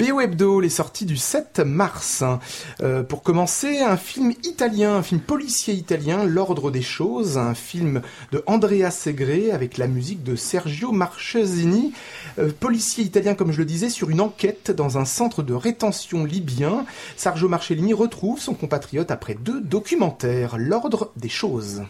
BO Hebdo, les sorties du 7 mars. Euh, pour commencer, un film italien, un film policier italien, L'ordre des choses, un film de Andrea Segre avec la musique de Sergio Marchesini, euh, policier italien comme je le disais, sur une enquête dans un centre de rétention libyen. Sergio Marchesini retrouve son compatriote après deux documentaires, L'ordre des choses.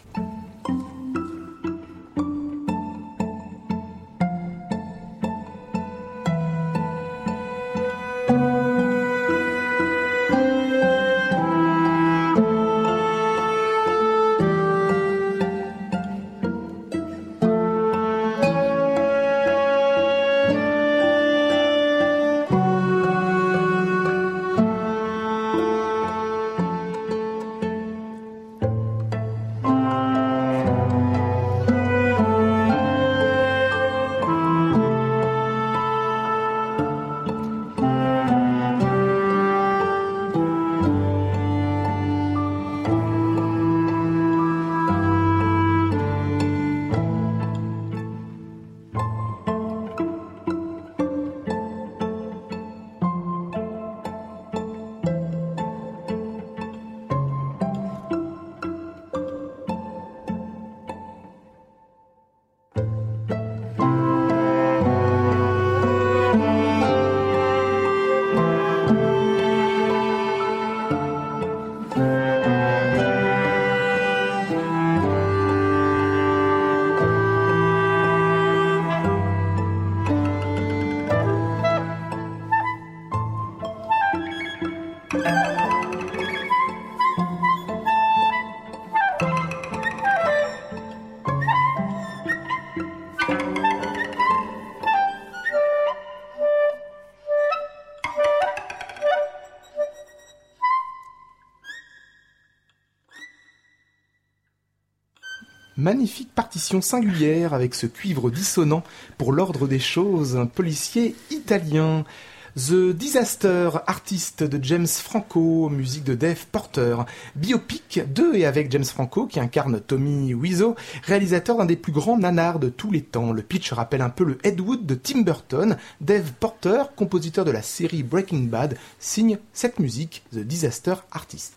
Magnifique partition singulière avec ce cuivre dissonant pour l'ordre des choses, un policier italien. The Disaster, artiste de James Franco, musique de Dave Porter, biopic de et avec James Franco qui incarne Tommy Wiseau, réalisateur d'un des plus grands nanars de tous les temps. Le pitch rappelle un peu le Ed Wood de Tim Burton. Dave Porter, compositeur de la série Breaking Bad, signe cette musique, The Disaster Artist.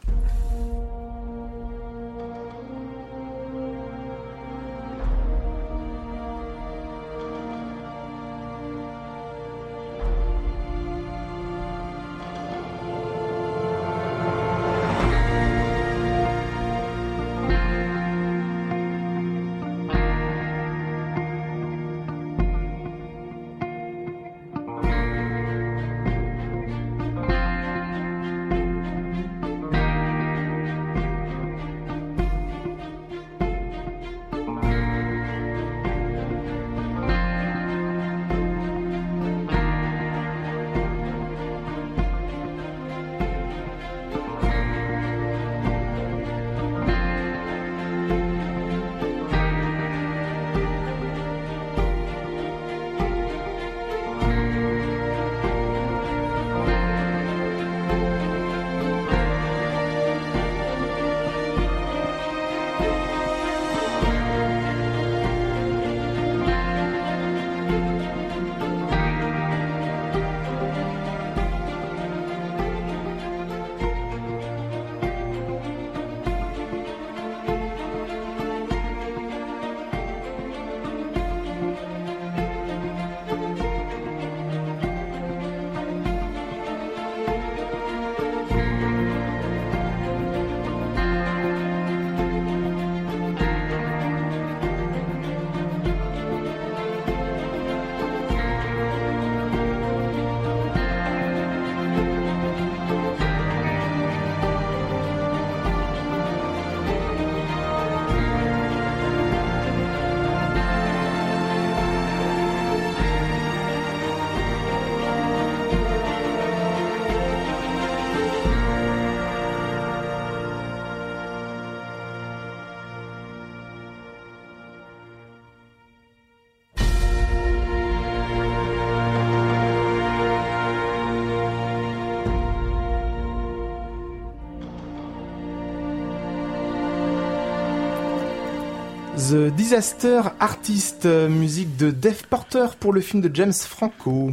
The Disaster Artist, musique de Dave Porter pour le film de James Franco.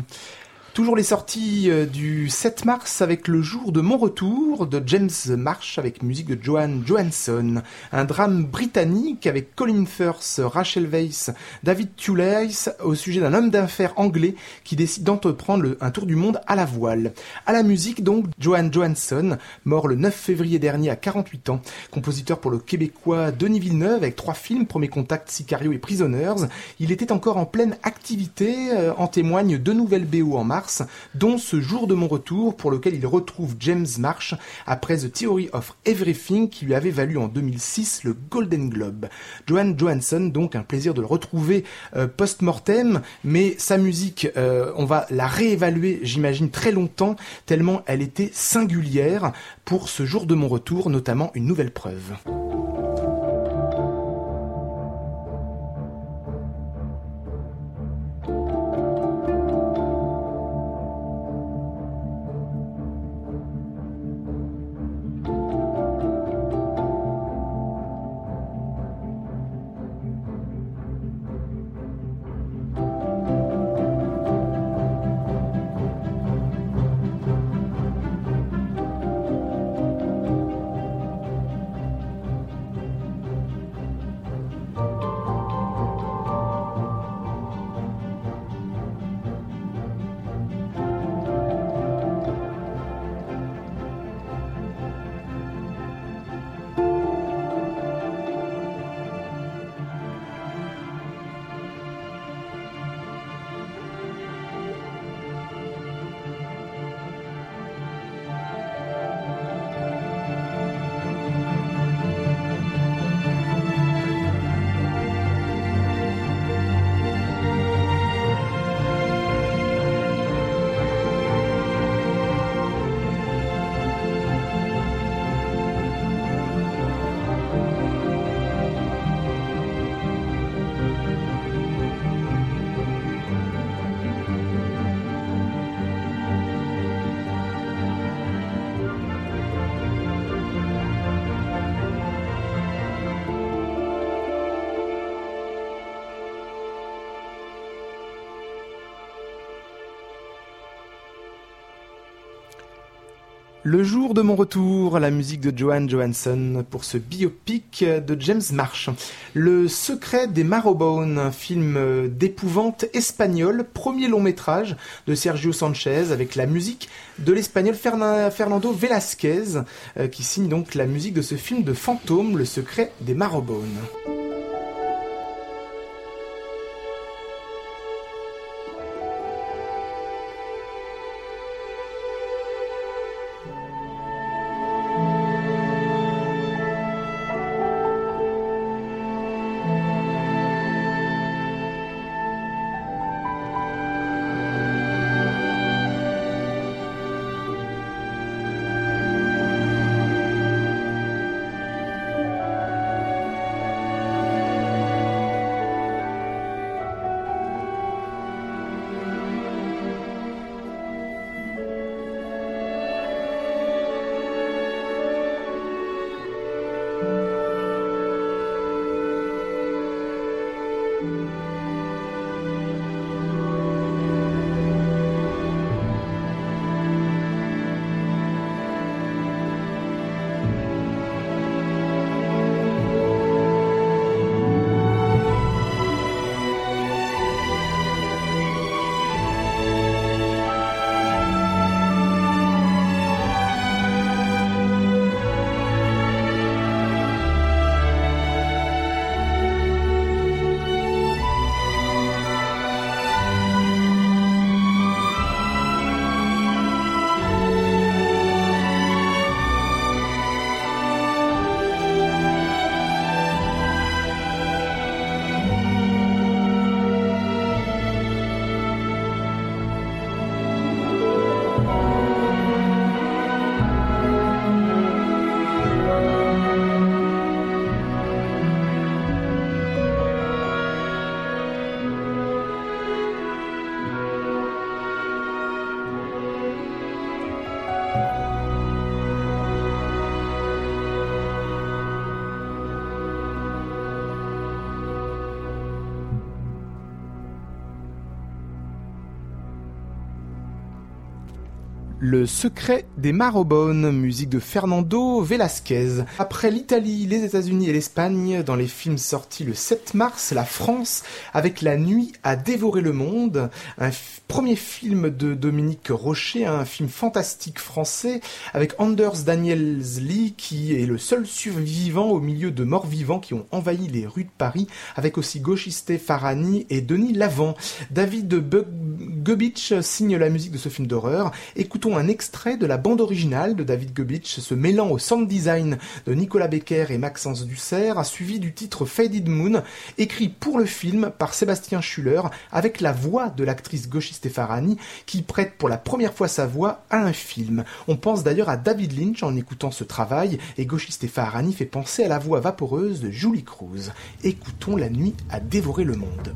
Toujours les sorties euh, du 7 mars avec le jour de mon retour de James Marsh avec musique de Johan Johansson. Un drame britannique avec Colin Firth, Rachel Weisz, David Thewlis au sujet d'un homme d'affaires anglais qui décide d'entreprendre un tour du monde à la voile. À la musique donc, Johan Johansson, mort le 9 février dernier à 48 ans, compositeur pour le québécois Denis Villeneuve avec trois films, Premier Contact, Sicario et Prisoners. Il était encore en pleine activité, euh, en témoignent deux nouvelles BO en mars dont ce jour de mon retour pour lequel il retrouve James Marsh après The Theory of Everything qui lui avait valu en 2006 le Golden Globe. Johan Johansson, donc un plaisir de le retrouver euh, post-mortem, mais sa musique, euh, on va la réévaluer, j'imagine, très longtemps, tellement elle était singulière pour ce jour de mon retour, notamment une nouvelle preuve. Le jour de mon retour, la musique de Johan Johansson pour ce biopic de James Marsh. Le secret des Marrowbone, un film d'épouvante espagnol, premier long métrage de Sergio Sanchez avec la musique de l'espagnol Fernando Velasquez euh, qui signe donc la musique de ce film de fantôme, Le secret des Marrowbone. Le secret des Marobones, musique de Fernando Velasquez. Après l'Italie, les États-Unis et l'Espagne, dans les films sortis le 7 mars, la France, avec La Nuit à dévorer le monde, un premier film de Dominique Rocher, un film fantastique français, avec Anders Daniels Lee, qui est le seul survivant au milieu de morts vivants qui ont envahi les rues de Paris, avec aussi Gauchiste Farani et Denis Lavant. David Gubitsch signe la musique de ce film d'horreur. Écoutons un extrait de la bande originale de David Gubitsch, se mêlant au sound design de Nicolas Becker et Maxence Dussert, suivi du titre Faded Moon, écrit pour le film par Sébastien Schuller, avec la voix de l'actrice Goshi Stefarani, qui prête pour la première fois sa voix à un film. On pense d'ailleurs à David Lynch en écoutant ce travail, et Goshi Stefarani fait penser à la voix vaporeuse de Julie Cruz. Écoutons La nuit à dévorer le monde.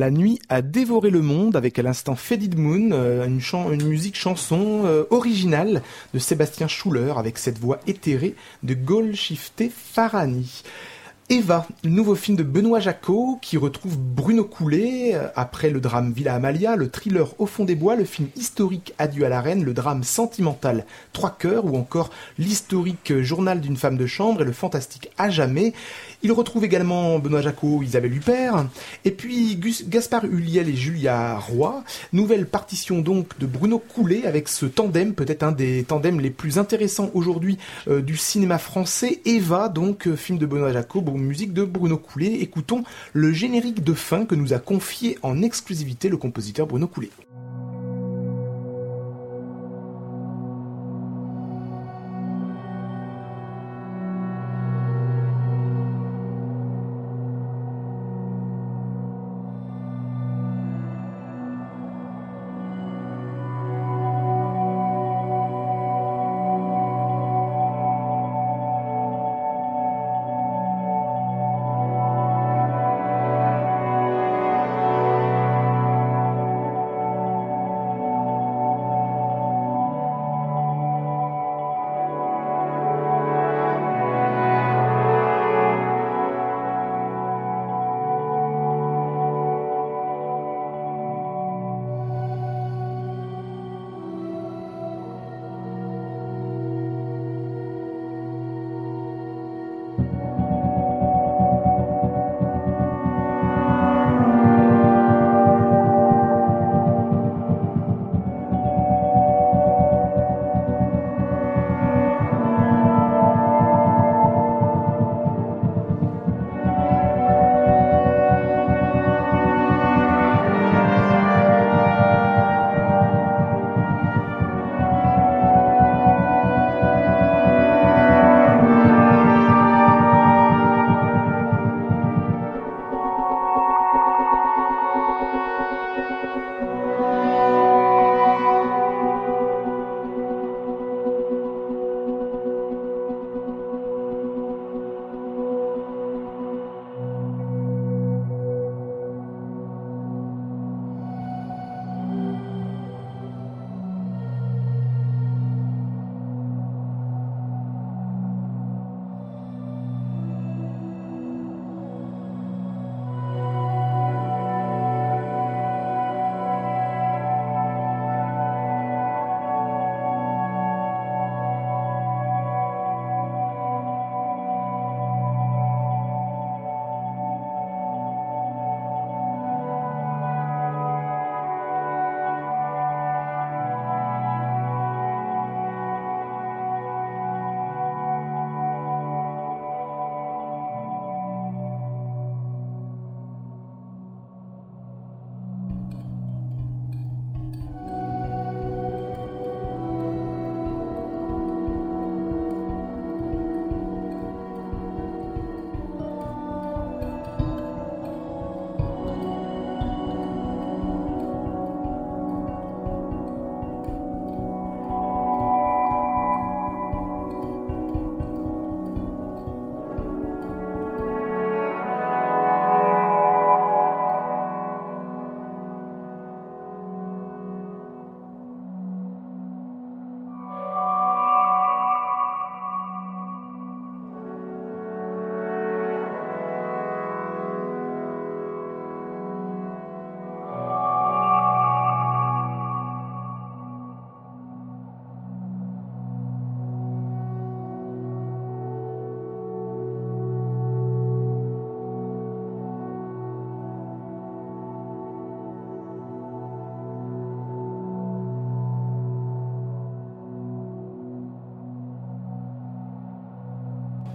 La nuit a dévoré le monde avec à l'instant Faded Moon, euh, une, une, musique chanson euh, originale de Sébastien Schuller avec cette voix éthérée de Golshifte Farani. Eva, nouveau film de Benoît Jacot qui retrouve Bruno Coulet euh, après le drame Villa Amalia, le thriller Au fond des bois, le film historique Adieu à la reine, le drame sentimental Trois cœurs ou encore l'historique Journal d'une femme de chambre et le fantastique À jamais. Il retrouve également Benoît Jacot, Isabelle Huppert, et puis Gaspard Huliel et Julia Roy. Nouvelle partition donc de Bruno Coulet avec ce tandem, peut-être un des tandems les plus intéressants aujourd'hui euh, du cinéma français. Eva, donc euh, film de Benoît Jacot, bon, musique de Bruno Coulet. Écoutons le générique de fin que nous a confié en exclusivité le compositeur Bruno Coulet.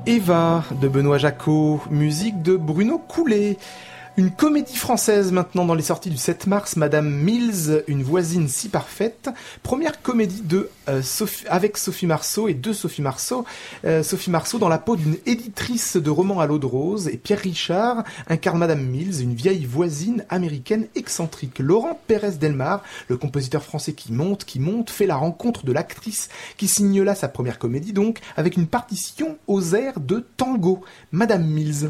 Eva de Benoît Jacot, musique de Bruno Coulet. Une comédie française maintenant dans les sorties du 7 mars, Madame Mills, une voisine si parfaite. Première comédie de euh, avec Sophie Marceau et de Sophie Marceau. Euh, Sophie Marceau dans la peau d'une éditrice de romans à l'eau de rose et Pierre Richard incarne Madame Mills, une vieille voisine américaine excentrique. Laurent Pérez Delmar, le compositeur français qui monte, qui monte, fait la rencontre de l'actrice qui signe là sa première comédie donc avec une partition aux airs de tango. Madame Mills.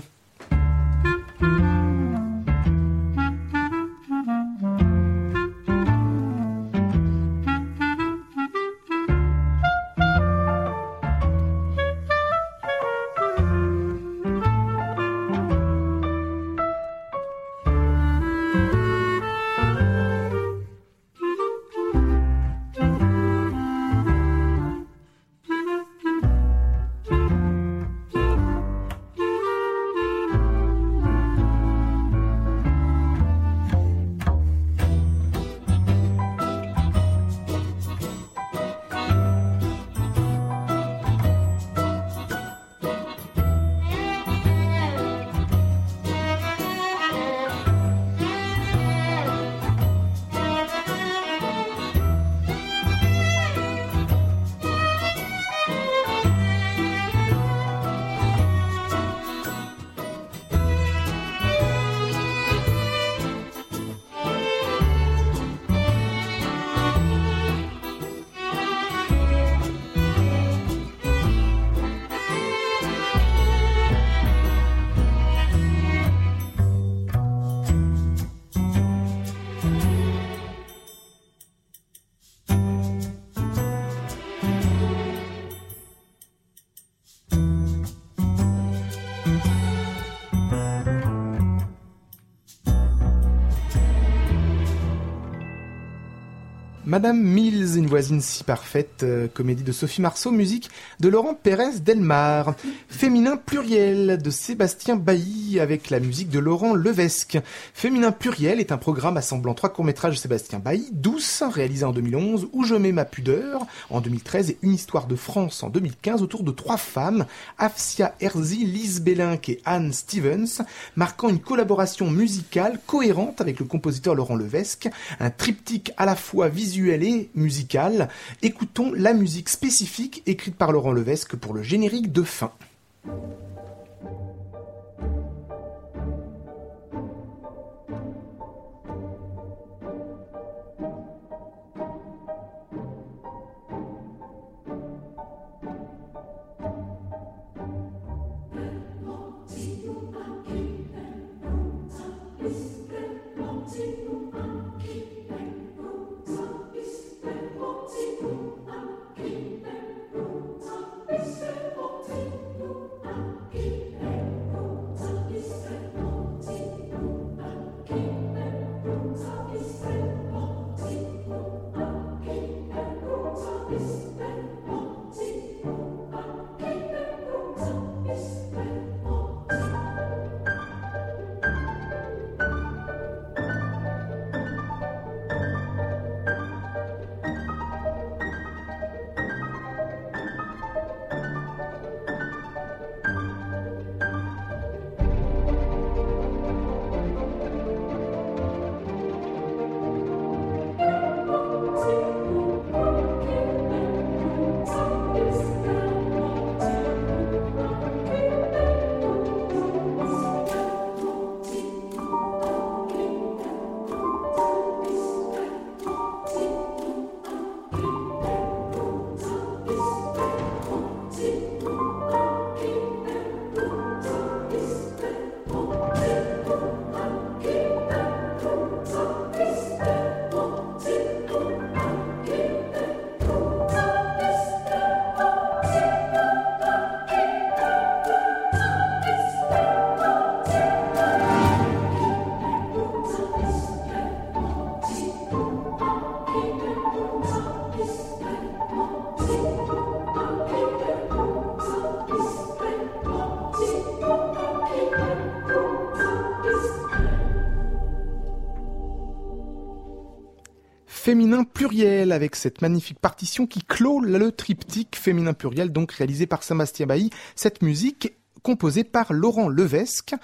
Madame Mills, une voisine si parfaite, euh, comédie de Sophie Marceau, musique de Laurent Pérez Delmar. Féminin pluriel de Sébastien Bailly avec la musique de Laurent Levesque. Féminin pluriel est un programme assemblant trois courts-métrages de Sébastien Bailly, Douce, réalisé en 2011, Où je mets ma pudeur en 2013 et Une histoire de France en 2015 autour de trois femmes, Afsia Herzi, Lise Bellinck et Anne Stevens, marquant une collaboration musicale cohérente avec le compositeur Laurent Levesque, un triptyque à la fois visuel et musicale. Écoutons la musique spécifique écrite par Laurent Levesque pour le générique de fin. Féminin pluriel avec cette magnifique partition qui clôt le triptyque féminin pluriel donc réalisé par Sébastien Bailly. Cette musique composée par Laurent Levesque.